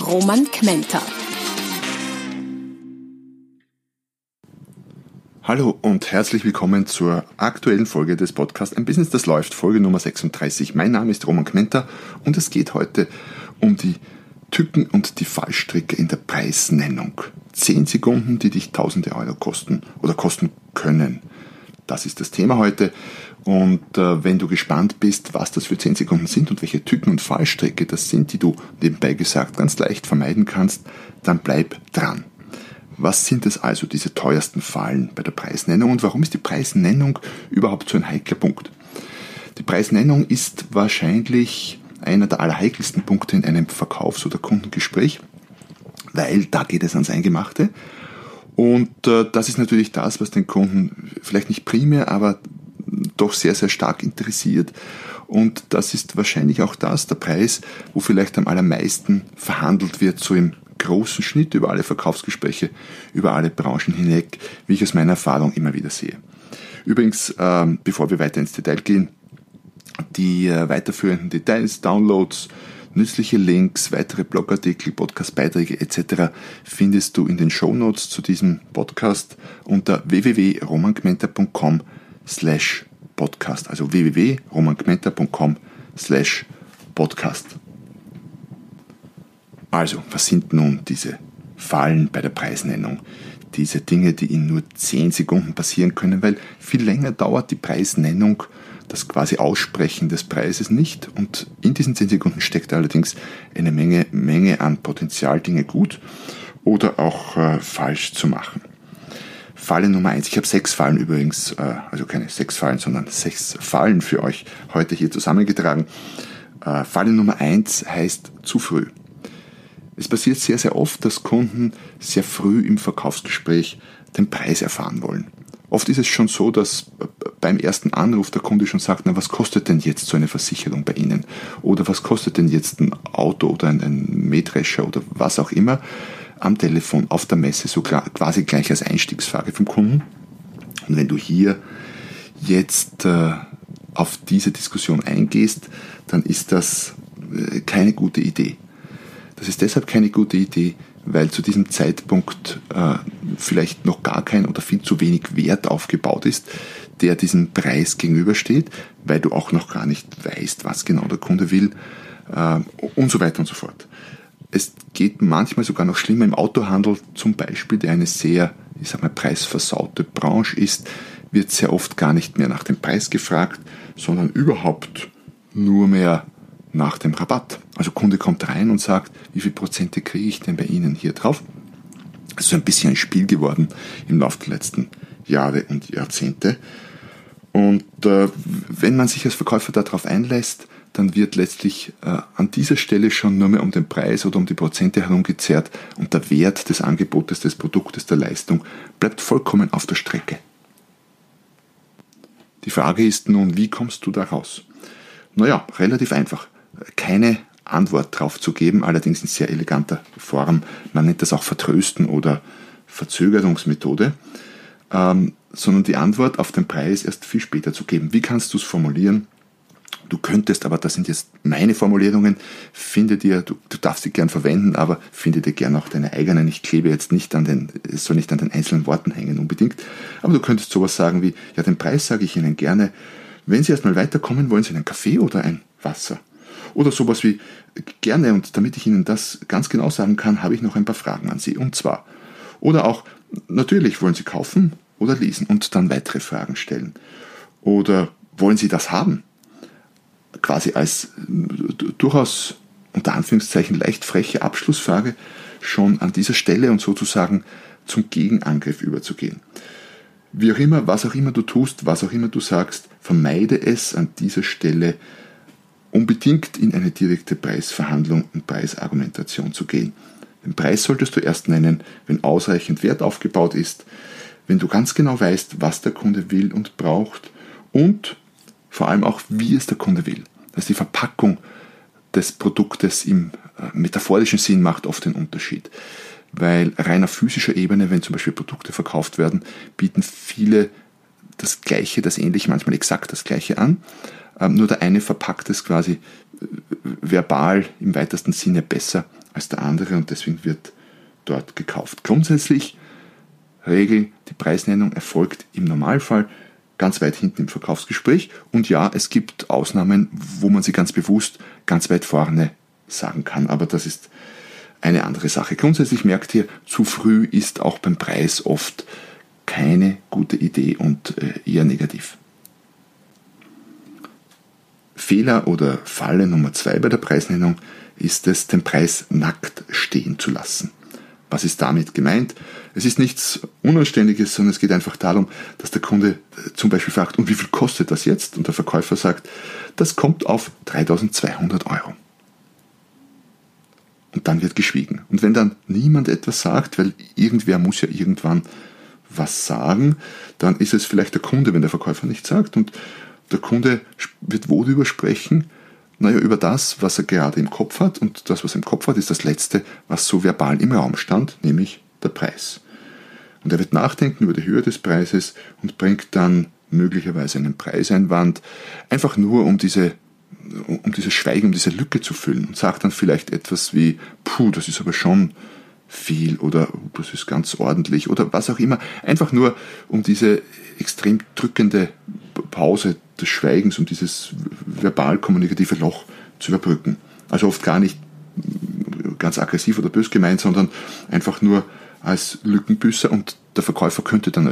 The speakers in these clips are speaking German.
Roman Kmenter. Hallo und herzlich willkommen zur aktuellen Folge des Podcasts Ein Business, das läuft, Folge Nummer 36. Mein Name ist Roman Kmenter und es geht heute um die Tücken und die Fallstricke in der Preisnennung. Zehn Sekunden, die dich tausende Euro kosten oder kosten können. Das ist das Thema heute. Und äh, wenn du gespannt bist, was das für 10 Sekunden sind und welche Tücken und Fallstricke das sind, die du nebenbei gesagt ganz leicht vermeiden kannst, dann bleib dran. Was sind es also, diese teuersten Fallen bei der Preisnennung und warum ist die Preisnennung überhaupt so ein heikler Punkt? Die Preisnennung ist wahrscheinlich einer der allerheikelsten Punkte in einem Verkaufs- oder Kundengespräch, weil da geht es ans Eingemachte. Und äh, das ist natürlich das, was den Kunden vielleicht nicht primär, aber doch sehr, sehr stark interessiert. Und das ist wahrscheinlich auch das, der Preis, wo vielleicht am allermeisten verhandelt wird, so im großen Schnitt über alle Verkaufsgespräche, über alle Branchen hinweg, wie ich aus meiner Erfahrung immer wieder sehe. Übrigens, ähm, bevor wir weiter ins Detail gehen, die äh, weiterführenden Details, Downloads, nützliche Links, weitere Blogartikel, Podcastbeiträge etc. findest du in den Show Notes zu diesem Podcast unter www.romangmenta.com slash podcast, also www.romangmenta.com slash podcast. Also, was sind nun diese Fallen bei der Preisnennung? Diese Dinge, die in nur 10 Sekunden passieren können, weil viel länger dauert die Preisnennung, das quasi Aussprechen des Preises nicht. Und in diesen 10 Sekunden steckt allerdings eine Menge, Menge an Potenzial, Dinge gut oder auch äh, falsch zu machen. Falle Nummer 1. Ich habe sechs Fallen übrigens, äh, also keine sechs Fallen, sondern sechs Fallen für euch heute hier zusammengetragen. Äh, Falle Nummer 1 heißt zu früh. Es passiert sehr, sehr oft, dass Kunden sehr früh im Verkaufsgespräch den Preis erfahren wollen. Oft ist es schon so, dass beim ersten Anruf der Kunde schon sagt, na, was kostet denn jetzt so eine Versicherung bei Ihnen? Oder was kostet denn jetzt ein Auto oder ein, ein Mähdrescher oder was auch immer am Telefon auf der Messe, so quasi gleich als Einstiegsfrage vom Kunden. Und wenn du hier jetzt äh, auf diese Diskussion eingehst, dann ist das äh, keine gute Idee. Das ist deshalb keine gute Idee, weil zu diesem Zeitpunkt äh, vielleicht noch gar kein oder viel zu wenig Wert aufgebaut ist, der diesem Preis gegenübersteht, weil du auch noch gar nicht weißt, was genau der Kunde will äh, und so weiter und so fort. Es geht manchmal sogar noch schlimmer im Autohandel zum Beispiel, der eine sehr, ich sag mal, preisversaute Branche ist, wird sehr oft gar nicht mehr nach dem Preis gefragt, sondern überhaupt nur mehr nach dem Rabatt. Also Kunde kommt rein und sagt, wie viel Prozente kriege ich denn bei Ihnen hier drauf? Das ist so ein bisschen ein Spiel geworden im Laufe der letzten Jahre und Jahrzehnte. Und äh, wenn man sich als Verkäufer darauf einlässt, dann wird letztlich äh, an dieser Stelle schon nur mehr um den Preis oder um die Prozente herumgezerrt und der Wert des Angebotes, des Produktes, der Leistung bleibt vollkommen auf der Strecke. Die Frage ist nun, wie kommst du da raus? Naja, relativ einfach keine Antwort drauf zu geben, allerdings in sehr eleganter Form. Man nennt das auch Vertrösten oder Verzögerungsmethode, ähm, sondern die Antwort auf den Preis erst viel später zu geben. Wie kannst du es formulieren? Du könntest, aber das sind jetzt meine Formulierungen, finde dir, du, du darfst sie gern verwenden, aber finde dir gern auch deine eigenen. Ich klebe jetzt nicht an den, es soll nicht an den einzelnen Worten hängen unbedingt, aber du könntest sowas sagen wie, ja, den Preis sage ich Ihnen gerne. Wenn Sie erstmal weiterkommen, wollen Sie einen Kaffee oder ein Wasser? Oder sowas wie, gerne, und damit ich Ihnen das ganz genau sagen kann, habe ich noch ein paar Fragen an Sie. Und zwar, oder auch, natürlich wollen Sie kaufen oder lesen und dann weitere Fragen stellen. Oder wollen Sie das haben? Quasi als durchaus unter Anführungszeichen leicht freche Abschlussfrage schon an dieser Stelle und sozusagen zum Gegenangriff überzugehen. Wie auch immer, was auch immer du tust, was auch immer du sagst, vermeide es an dieser Stelle unbedingt in eine direkte Preisverhandlung und Preisargumentation zu gehen. Den Preis solltest du erst nennen, wenn ausreichend Wert aufgebaut ist, wenn du ganz genau weißt, was der Kunde will und braucht und vor allem auch, wie es der Kunde will. Dass die Verpackung des Produktes im äh, metaphorischen Sinn macht oft den Unterschied. Weil reiner physischer Ebene, wenn zum Beispiel Produkte verkauft werden, bieten viele das Gleiche, das Ähnliche, manchmal exakt das Gleiche an. Ähm, nur der eine verpackt es quasi äh, verbal im weitesten Sinne besser als der andere und deswegen wird dort gekauft. Grundsätzlich Regel, die Preisnennung erfolgt im Normalfall ganz weit hinten im Verkaufsgespräch und ja, es gibt Ausnahmen, wo man sie ganz bewusst ganz weit vorne sagen kann, aber das ist eine andere Sache. Grundsätzlich merkt ihr, zu früh ist auch beim Preis oft keine gute Idee und äh, eher negativ. Fehler oder Falle Nummer zwei bei der Preisnennung ist es, den Preis nackt stehen zu lassen. Was ist damit gemeint? Es ist nichts Unanständiges, sondern es geht einfach darum, dass der Kunde äh, zum Beispiel fragt, und wie viel kostet das jetzt? Und der Verkäufer sagt, das kommt auf 3200 Euro. Und dann wird geschwiegen. Und wenn dann niemand etwas sagt, weil irgendwer muss ja irgendwann was sagen, dann ist es vielleicht der Kunde, wenn der Verkäufer nichts sagt. Und der Kunde wird worüber sprechen? Naja, über das, was er gerade im Kopf hat. Und das, was er im Kopf hat, ist das Letzte, was so verbal im Raum stand, nämlich der Preis. Und er wird nachdenken über die Höhe des Preises und bringt dann möglicherweise einen Preiseinwand, einfach nur um diese um dieses Schweigen, um diese Lücke zu füllen und sagt dann vielleicht etwas wie, puh, das ist aber schon viel oder oh, das ist ganz ordentlich oder was auch immer. Einfach nur, um diese extrem drückende Pause des Schweigens und dieses verbal-kommunikative Loch zu überbrücken. Also oft gar nicht ganz aggressiv oder bös gemeint, sondern einfach nur als Lückenbüßer und der Verkäufer könnte dann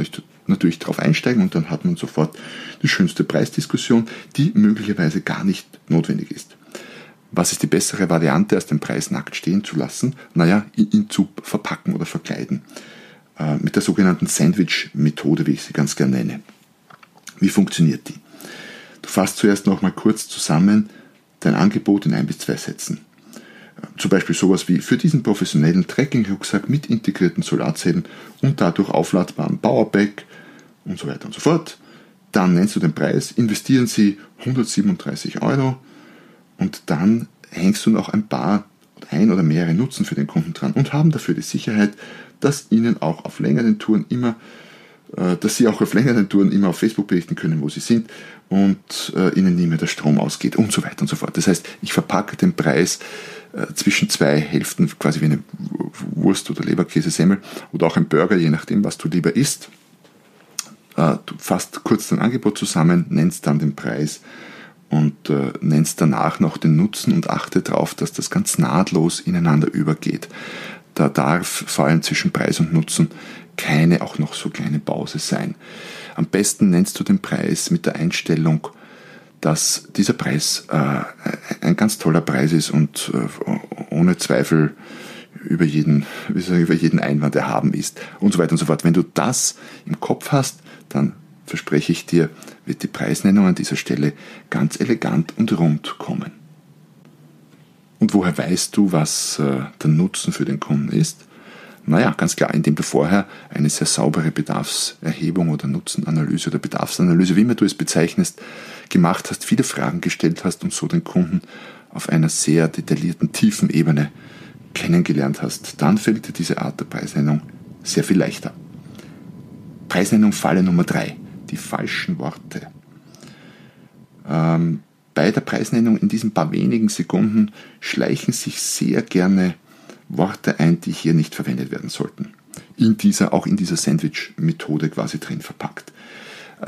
natürlich darauf einsteigen und dann hat man sofort die schönste Preisdiskussion, die möglicherweise gar nicht notwendig ist. Was ist die bessere Variante, als den Preis nackt stehen zu lassen? Naja, ihn zu verpacken oder verkleiden. Äh, mit der sogenannten Sandwich-Methode, wie ich sie ganz gerne nenne. Wie funktioniert die? Du fasst zuerst noch mal kurz zusammen dein Angebot in ein bis zwei Sätzen. Zum Beispiel sowas wie für diesen professionellen Trekking-Rucksack mit integrierten Solarzellen und dadurch aufladbaren Powerback und so weiter und so fort. Dann nennst du den Preis, investieren Sie 137 Euro und dann hängst du noch ein paar ein oder mehrere Nutzen für den Kunden dran und haben dafür die Sicherheit, dass ihnen auch auf längeren Touren immer, äh, dass sie auch auf längeren Touren immer auf Facebook berichten können, wo sie sind und äh, ihnen nie mehr der Strom ausgeht und so weiter und so fort. Das heißt, ich verpacke den Preis zwischen zwei Hälften, quasi wie eine Wurst oder Leberkäsesemmel oder auch ein Burger, je nachdem, was du lieber isst. Äh, du fasst kurz dein Angebot zusammen, nennst dann den Preis und äh, nennst danach noch den Nutzen und achte darauf, dass das ganz nahtlos ineinander übergeht. Da darf vor allem zwischen Preis und Nutzen keine auch noch so kleine Pause sein. Am besten nennst du den Preis mit der Einstellung, dass dieser Preis äh, ein ganz toller Preis ist und äh, ohne Zweifel über jeden, über jeden Einwand erhaben ist und so weiter und so fort. Wenn du das im Kopf hast, dann verspreche ich dir, wird die Preisnennung an dieser Stelle ganz elegant und rund kommen. Und woher weißt du, was äh, der Nutzen für den Kunden ist? Naja, ganz klar, indem du vorher eine sehr saubere Bedarfserhebung oder Nutzenanalyse oder Bedarfsanalyse, wie immer du es bezeichnest, gemacht hast, viele Fragen gestellt hast und so den Kunden auf einer sehr detaillierten, tiefen Ebene kennengelernt hast. Dann fällt dir diese Art der Preisnennung sehr viel leichter. Preisnennung Falle Nummer drei die falschen Worte. Ähm, bei der Preisnennung in diesen paar wenigen Sekunden schleichen sich sehr gerne Worte ein, die hier nicht verwendet werden sollten. In dieser, auch in dieser Sandwich-Methode quasi drin verpackt.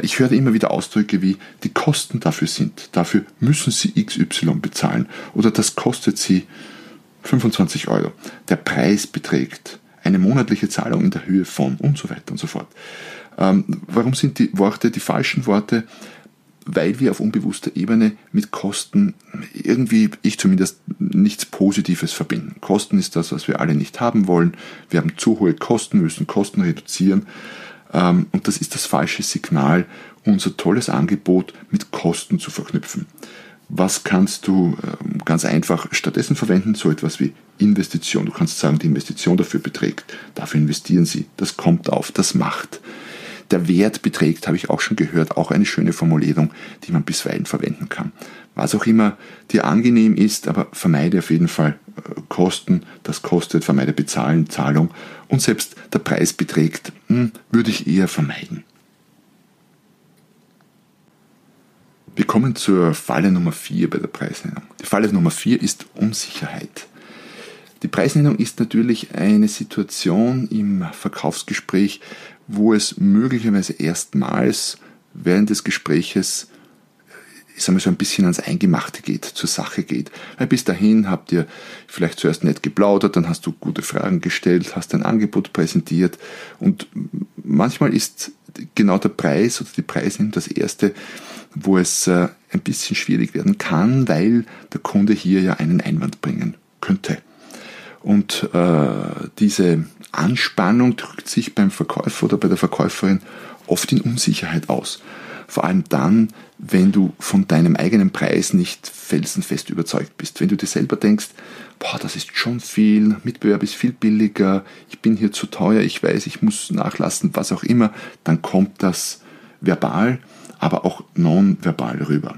Ich höre immer wieder Ausdrücke wie, die Kosten dafür sind, dafür müssen Sie XY bezahlen oder das kostet Sie 25 Euro. Der Preis beträgt eine monatliche Zahlung in der Höhe von und so weiter und so fort. Ähm, warum sind die Worte die falschen Worte? Weil wir auf unbewusster Ebene mit Kosten irgendwie, ich zumindest, nichts Positives verbinden. Kosten ist das, was wir alle nicht haben wollen. Wir haben zu hohe Kosten, müssen Kosten reduzieren. Ähm, und das ist das falsche Signal, unser tolles Angebot mit Kosten zu verknüpfen. Was kannst du ähm, ganz einfach stattdessen verwenden? So etwas wie Investition. Du kannst sagen, die Investition dafür beträgt. Dafür investieren sie. Das kommt auf, das macht. Der Wert beträgt, habe ich auch schon gehört, auch eine schöne Formulierung, die man bisweilen verwenden kann. Was auch immer dir angenehm ist, aber vermeide auf jeden Fall äh, Kosten, das kostet, vermeide Bezahlen, Zahlung und selbst der Preis beträgt, hm, würde ich eher vermeiden. Wir kommen zur Falle Nummer 4 bei der Preisnennung. Die Falle Nummer 4 ist Unsicherheit. Die Preisnennung ist natürlich eine Situation im Verkaufsgespräch, wo es möglicherweise erstmals während des Gespräches ich sage mal so ein bisschen ans Eingemachte geht, zur Sache geht. Weil bis dahin habt ihr vielleicht zuerst nett geplaudert, dann hast du gute Fragen gestellt, hast ein Angebot präsentiert und manchmal ist genau der Preis oder die Preisnennung das erste, wo es äh, ein bisschen schwierig werden kann, weil der Kunde hier ja einen Einwand bringen könnte. Und äh, diese Anspannung drückt sich beim Verkäufer oder bei der Verkäuferin oft in Unsicherheit aus. Vor allem dann, wenn du von deinem eigenen Preis nicht felsenfest überzeugt bist. Wenn du dir selber denkst, boah, das ist schon viel, Mitbewerb ist viel billiger, ich bin hier zu teuer, ich weiß, ich muss nachlassen, was auch immer, dann kommt das verbal, aber auch nonverbal rüber.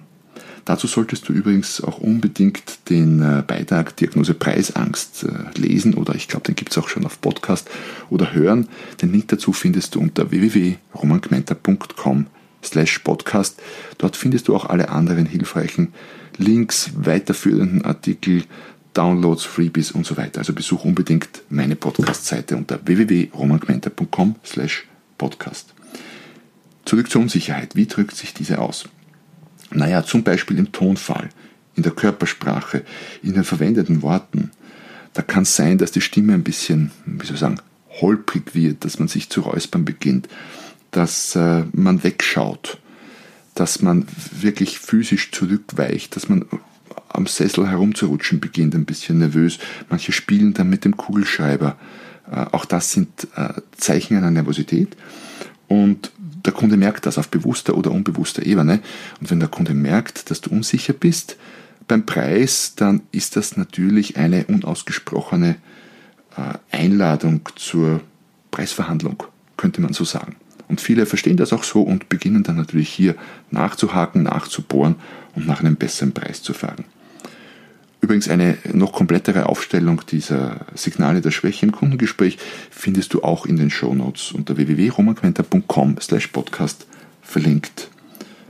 Dazu solltest du übrigens auch unbedingt den äh, Beitrag Diagnose Preisangst äh, lesen oder ich glaube, den gibt es auch schon auf Podcast oder hören. Den Link dazu findest du unter www.romangmenta.com slash podcast. Dort findest du auch alle anderen hilfreichen Links, weiterführenden Artikel, Downloads, Freebies und so weiter. Also besuch unbedingt meine Podcast-Seite unter www.romangmenta.com slash podcast. Zurück zur Unsicherheit. Wie drückt sich diese aus? Naja, zum Beispiel im Tonfall, in der Körpersprache, in den verwendeten Worten. Da kann es sein, dass die Stimme ein bisschen, wie soll ich sagen, holprig wird, dass man sich zu räuspern beginnt, dass äh, man wegschaut, dass man wirklich physisch zurückweicht, dass man am Sessel herumzurutschen beginnt, ein bisschen nervös. Manche spielen dann mit dem Kugelschreiber. Äh, auch das sind äh, Zeichen einer Nervosität. Und der Kunde merkt das auf bewusster oder unbewusster Ebene. Und wenn der Kunde merkt, dass du unsicher bist beim Preis, dann ist das natürlich eine unausgesprochene äh, Einladung zur Preisverhandlung, könnte man so sagen. Und viele verstehen das auch so und beginnen dann natürlich hier nachzuhaken, nachzubohren und nach einem besseren Preis zu fragen. Übrigens eine noch komplettere Aufstellung dieser Signale der Schwäche im Kundengespräch findest du auch in den Shownotes unter www.romanquenter.com slash podcast verlinkt.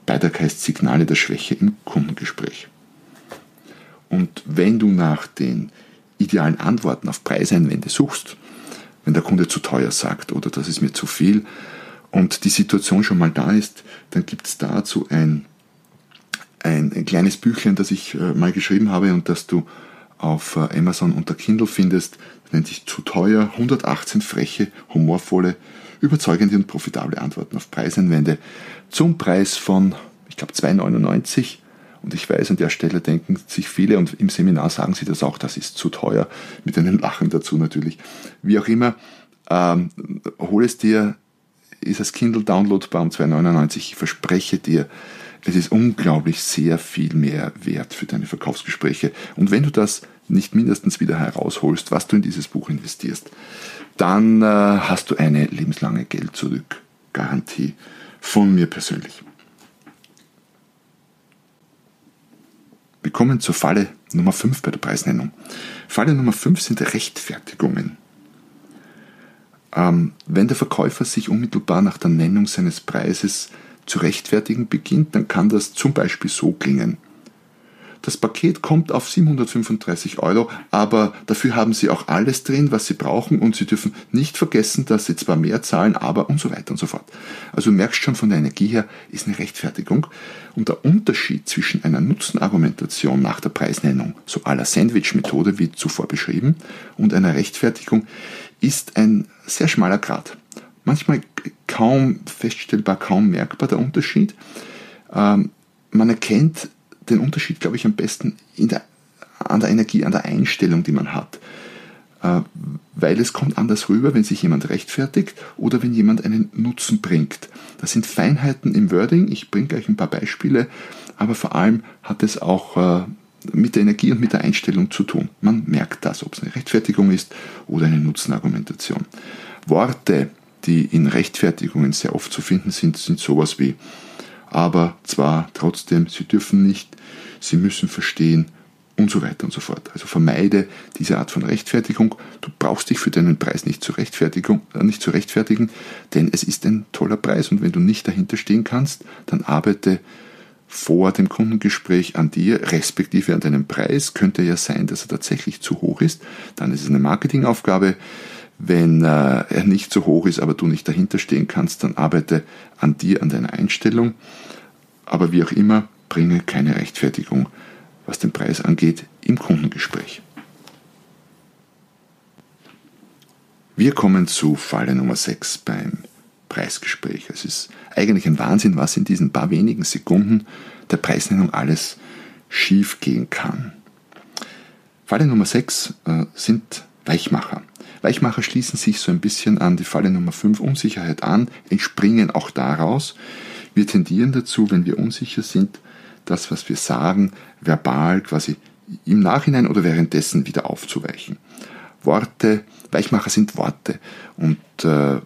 Beitrag heißt Signale der Schwäche im Kundengespräch. Und wenn du nach den idealen Antworten auf Preiseinwände suchst, wenn der Kunde zu teuer sagt oder das ist mir zu viel und die Situation schon mal da ist, dann gibt es dazu ein ein, ein kleines Büchlein, das ich äh, mal geschrieben habe und das du auf äh, Amazon unter Kindle findest. Das nennt sich Zu teuer, 118 freche, humorvolle, überzeugende und profitable Antworten auf Preiseinwände zum Preis von, ich glaube, 2,99. Und ich weiß, an der Stelle denken sich viele und im Seminar sagen sie das auch, das ist zu teuer, mit einem Lachen dazu natürlich. Wie auch immer, ähm, hol es dir, ist als Kindle downloadbar um 2,99. Ich verspreche dir, es ist unglaublich sehr viel mehr wert für deine Verkaufsgespräche. Und wenn du das nicht mindestens wieder herausholst, was du in dieses Buch investierst, dann äh, hast du eine lebenslange Geld-Zurück-Garantie von mir persönlich. Wir kommen zur Falle Nummer 5 bei der Preisnennung. Falle Nummer 5 sind Rechtfertigungen. Ähm, wenn der Verkäufer sich unmittelbar nach der Nennung seines Preises zu rechtfertigen beginnt, dann kann das zum Beispiel so klingen. Das Paket kommt auf 735 Euro, aber dafür haben Sie auch alles drin, was Sie brauchen und Sie dürfen nicht vergessen, dass Sie zwar mehr zahlen, aber und so weiter und so fort. Also merkst schon von der Energie her, ist eine Rechtfertigung. Und der Unterschied zwischen einer Nutzenargumentation nach der Preisnennung, so aller Sandwich-Methode wie zuvor beschrieben, und einer Rechtfertigung ist ein sehr schmaler Grad manchmal kaum feststellbar, kaum merkbar der Unterschied. Ähm, man erkennt den Unterschied, glaube ich, am besten der, an der Energie, an der Einstellung, die man hat. äh, weil es kommt anders rüber, wenn sich jemand rechtfertigt oder wenn jemand einen Nutzen bringt. Das sind Feinheiten im Wording. Ich bringe gleich ein paar Beispiele, aber vor allem hat es auch äh, mit der Energie und mit der Einstellung zu tun. Man merkt das, ob es eine Rechtfertigung ist oder eine Nutzenargumentation. Worte, die in Rechtfertigungen sehr oft zu finden sind, sind sowas wie aber zwar trotzdem, sie dürfen nicht, sie müssen verstehen und so weiter und so fort. Also vermeide diese Art von Rechtfertigung. Du brauchst dich für deinen Preis nicht zu, Rechtfertigung, äh, nicht zu rechtfertigen, denn es ist ein toller Preis und wenn du nicht dahinter stehen kannst, dann arbeite vor dem Kundengespräch an dir, respektive an deinem Preis. Könnte ja sein, dass er tatsächlich zu hoch ist. Dann ist es eine Marketingaufgabe. Wenn äh, er nicht so hoch ist, aber du nicht dahinter stehen kannst, dann arbeite an dir, an deiner Einstellung. Aber wie auch immer, bringe keine Rechtfertigung, was den Preis angeht, im Kundengespräch. Wir kommen zu Falle Nummer 6 beim Preisgespräch. Es ist eigentlich ein Wahnsinn, was in diesen paar wenigen Sekunden der Preisnennung alles schief gehen kann. Falle Nummer 6 äh, sind Weichmacher. Weichmacher schließen sich so ein bisschen an die Falle Nummer 5 Unsicherheit an, entspringen auch daraus. Wir tendieren dazu, wenn wir unsicher sind, das, was wir sagen, verbal quasi im Nachhinein oder währenddessen wieder aufzuweichen. Worte, Weichmacher sind Worte und äh,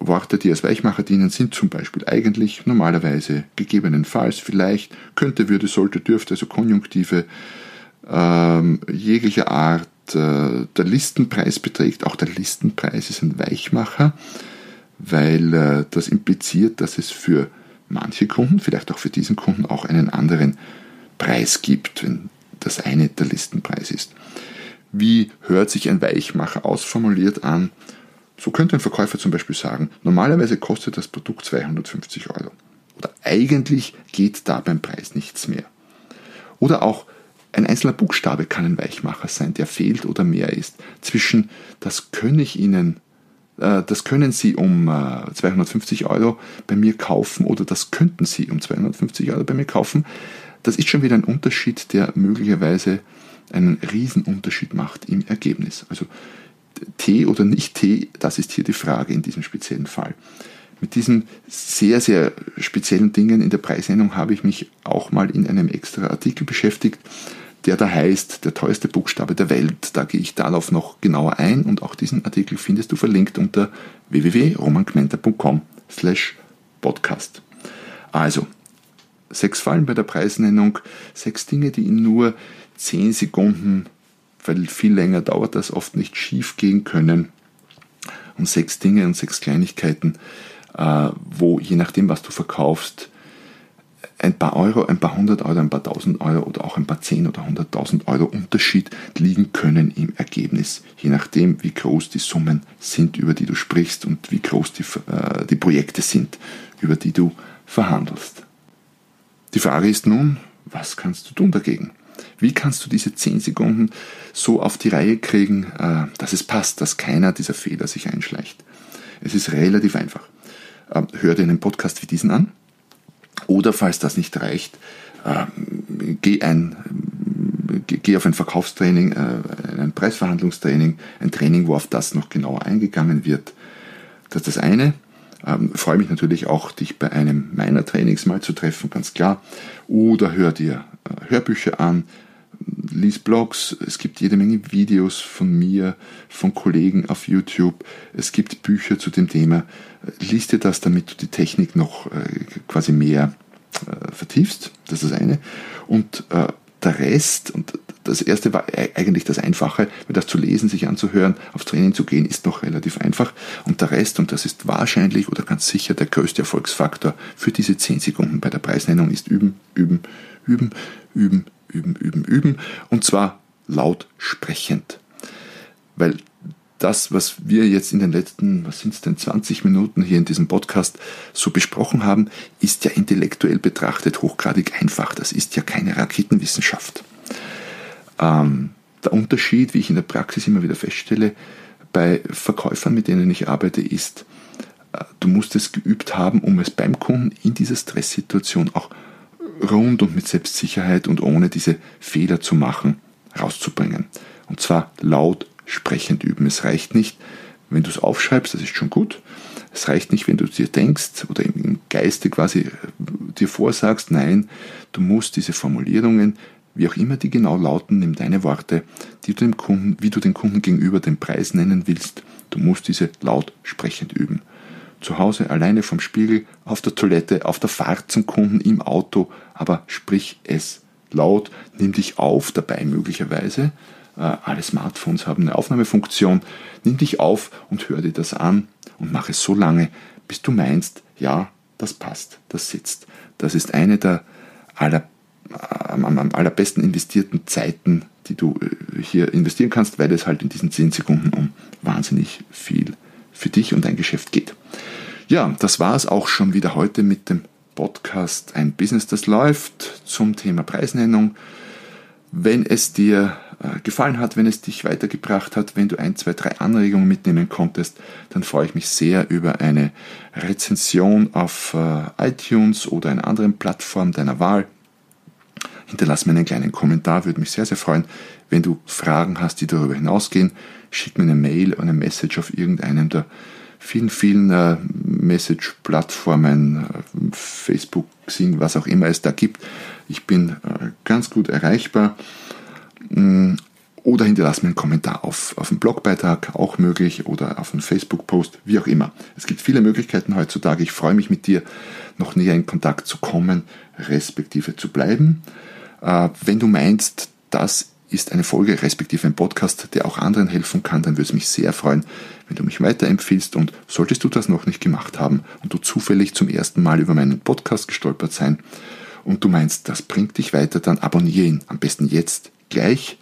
Worte, die als Weichmacher dienen, sind zum Beispiel eigentlich normalerweise gegebenenfalls, vielleicht, könnte, würde, sollte, dürfte, also Konjunktive ähm, jeglicher Art. Äh, der Listenpreis beträgt, auch der Listenpreis ist ein Weichmacher, weil äh, das impliziert, dass es für manche Kunden, vielleicht auch für diesen Kunden, auch einen anderen Preis gibt, wenn das eine der Listenpreis ist. Wie hört sich ein Weichmacher ausformuliert an? So könnte ein Verkäufer zum Beispiel sagen, normalerweise kostet das Produkt 250 Euro. Oder eigentlich geht da beim Preis nichts mehr. Oder auch ein einzelner Buchstabe kann ein Weichmacher sein, der fehlt oder mehr ist. Zwischen das kann ich Ihnen, äh, das können Sie um 250 Euro bei mir kaufen oder das könnten Sie um 250 Euro bei mir kaufen. Das ist schon wieder ein Unterschied, der möglicherweise einen Riesenunterschied macht im Ergebnis. Also T oder nicht T, das ist hier die Frage in diesem speziellen Fall. Mit diesen sehr, sehr speziellen Dingen in der Preisnennung habe ich mich auch mal in einem extra Artikel beschäftigt, der da heißt, der teuerste Buchstabe der Welt. Da gehe ich darauf noch genauer ein und auch diesen Artikel findest du verlinkt unter www.romangmenta.com slash podcast. Also, sechs Fallen bei der Preisnennung, sechs Dinge, die in nur zehn Sekunden weil viel länger dauert das oft nicht schief gehen können. Und sechs Dinge und sechs Kleinigkeiten, äh, wo je nachdem, was du verkaufst, ein paar Euro, ein paar hundert Euro, ein paar tausend Euro oder auch ein paar zehn oder hunderttausend Euro Unterschied liegen können im Ergebnis, je nachdem, wie groß die Summen sind, über die du sprichst und wie groß die, äh, die Projekte sind, über die du verhandelst. Die Frage ist nun, was kannst du tun dagegen? Wie kannst du diese 10 Sekunden so auf die Reihe kriegen, äh, dass es passt, dass keiner dieser Fehler sich einschleicht? Es ist relativ einfach. Ähm, hör dir einen Podcast wie diesen an. Oder falls das nicht reicht, ähm, geh, ein, geh auf ein Verkaufstraining, äh, ein Preisverhandlungstraining, ein Training, wo auf das noch genauer eingegangen wird. Das ist das eine. Ähm, freue mich natürlich auch, dich bei einem meiner Trainings mal zu treffen, ganz klar. Oder hör dir äh, Hörbücher an, lies Blogs, es gibt jede Menge Videos von mir, von Kollegen auf YouTube, es gibt Bücher zu dem Thema. Lies dir das, damit du die Technik noch äh, quasi mehr äh, vertiefst, das ist das eine. Und äh, der Rest, und das erste war eigentlich das Einfache, weil das zu lesen, sich anzuhören, aufs Training zu gehen, ist noch relativ einfach. Und der Rest, und das ist wahrscheinlich oder ganz sicher der größte Erfolgsfaktor für diese 10 Sekunden bei der Preisnennung, ist üben, üben, üben, üben, üben, üben, üben. Und zwar laut sprechend. Weil das, was wir jetzt in den letzten, was sind es denn, 20 Minuten hier in diesem Podcast so besprochen haben, ist ja intellektuell betrachtet hochgradig einfach. Das ist ja keine Raketenwissenschaft. Ähm, der Unterschied, wie ich in der Praxis immer wieder feststelle, bei Verkäufern, mit denen ich arbeite, ist, äh, du musst es geübt haben, um es beim Kunden in dieser Stresssituation auch rund und mit Selbstsicherheit und ohne diese Fehler zu machen, rauszubringen. Und zwar laut sprechend üben. Es reicht nicht, wenn du es aufschreibst, das ist schon gut. Es reicht nicht, wenn du dir denkst oder im Geiste quasi äh, dir vorsagst. Nein, du musst diese Formulierungen, wie auch immer die genau lauten, nimm deine Worte, die du dem Kunden, wie du den Kunden gegenüber den Preis nennen willst, du musst diese laut sprechend üben. Zu Hause, alleine vom Spiegel, auf der Toilette, auf der Fahrt zum Kunden, im Auto, aber sprich es laut, nimm dich auf dabei möglicherweise. Äh, alle Smartphones haben eine Aufnahmefunktion. Nimm dich auf und hör dir das an und mach es so lange, bis du meinst, ja, das passt, das sitzt. Das ist eine der aller, am, allerbesten investierten Zeiten, die du äh, hier investieren kannst, weil es halt in diesen 10 Sekunden um wahnsinnig viel für dich und dein Geschäft geht. Ja, das war es auch schon wieder heute mit dem Podcast Ein Business, das läuft zum Thema Preisnennung. Wenn es dir äh, gefallen hat, wenn es dich weitergebracht hat, wenn du ein, zwei, drei Anregungen mitnehmen konntest, dann freue ich mich sehr über eine Rezension auf äh, iTunes oder einer anderen Plattform deiner Wahl. Hinterlass mir einen kleinen Kommentar, würde mich sehr, sehr freuen. Wenn du Fragen hast, die darüber hinausgehen, schick mir eine Mail oder eine Message auf irgendeinem der vielen, vielen äh, Message-Plattformen, äh, Facebook, Xing, was auch immer es da gibt. Ich bin äh, ganz gut erreichbar. Mm, oder hinterlass mir einen Kommentar auf, auf einen Blogbeitrag, auch möglich, oder auf einen Facebook-Post, wie auch immer. Es gibt viele Möglichkeiten heutzutage. Ich freue mich mit dir, noch näher in Kontakt zu kommen, respektive zu bleiben. Wenn du meinst, das ist eine Folge, respektive ein Podcast, der auch anderen helfen kann, dann würde es mich sehr freuen, wenn du mich weiterempfiehlst. Und solltest du das noch nicht gemacht haben und du zufällig zum ersten Mal über meinen Podcast gestolpert sein und du meinst, das bringt dich weiter, dann abonniere ihn. Am besten jetzt gleich,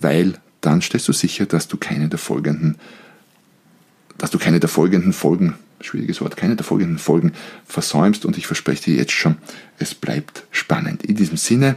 weil dann stellst du sicher, dass du keine der folgenden, dass du keine der folgenden Folgen, schwieriges Wort, keine der folgenden Folgen versäumst und ich verspreche dir jetzt schon, es bleibt spannend. In diesem Sinne,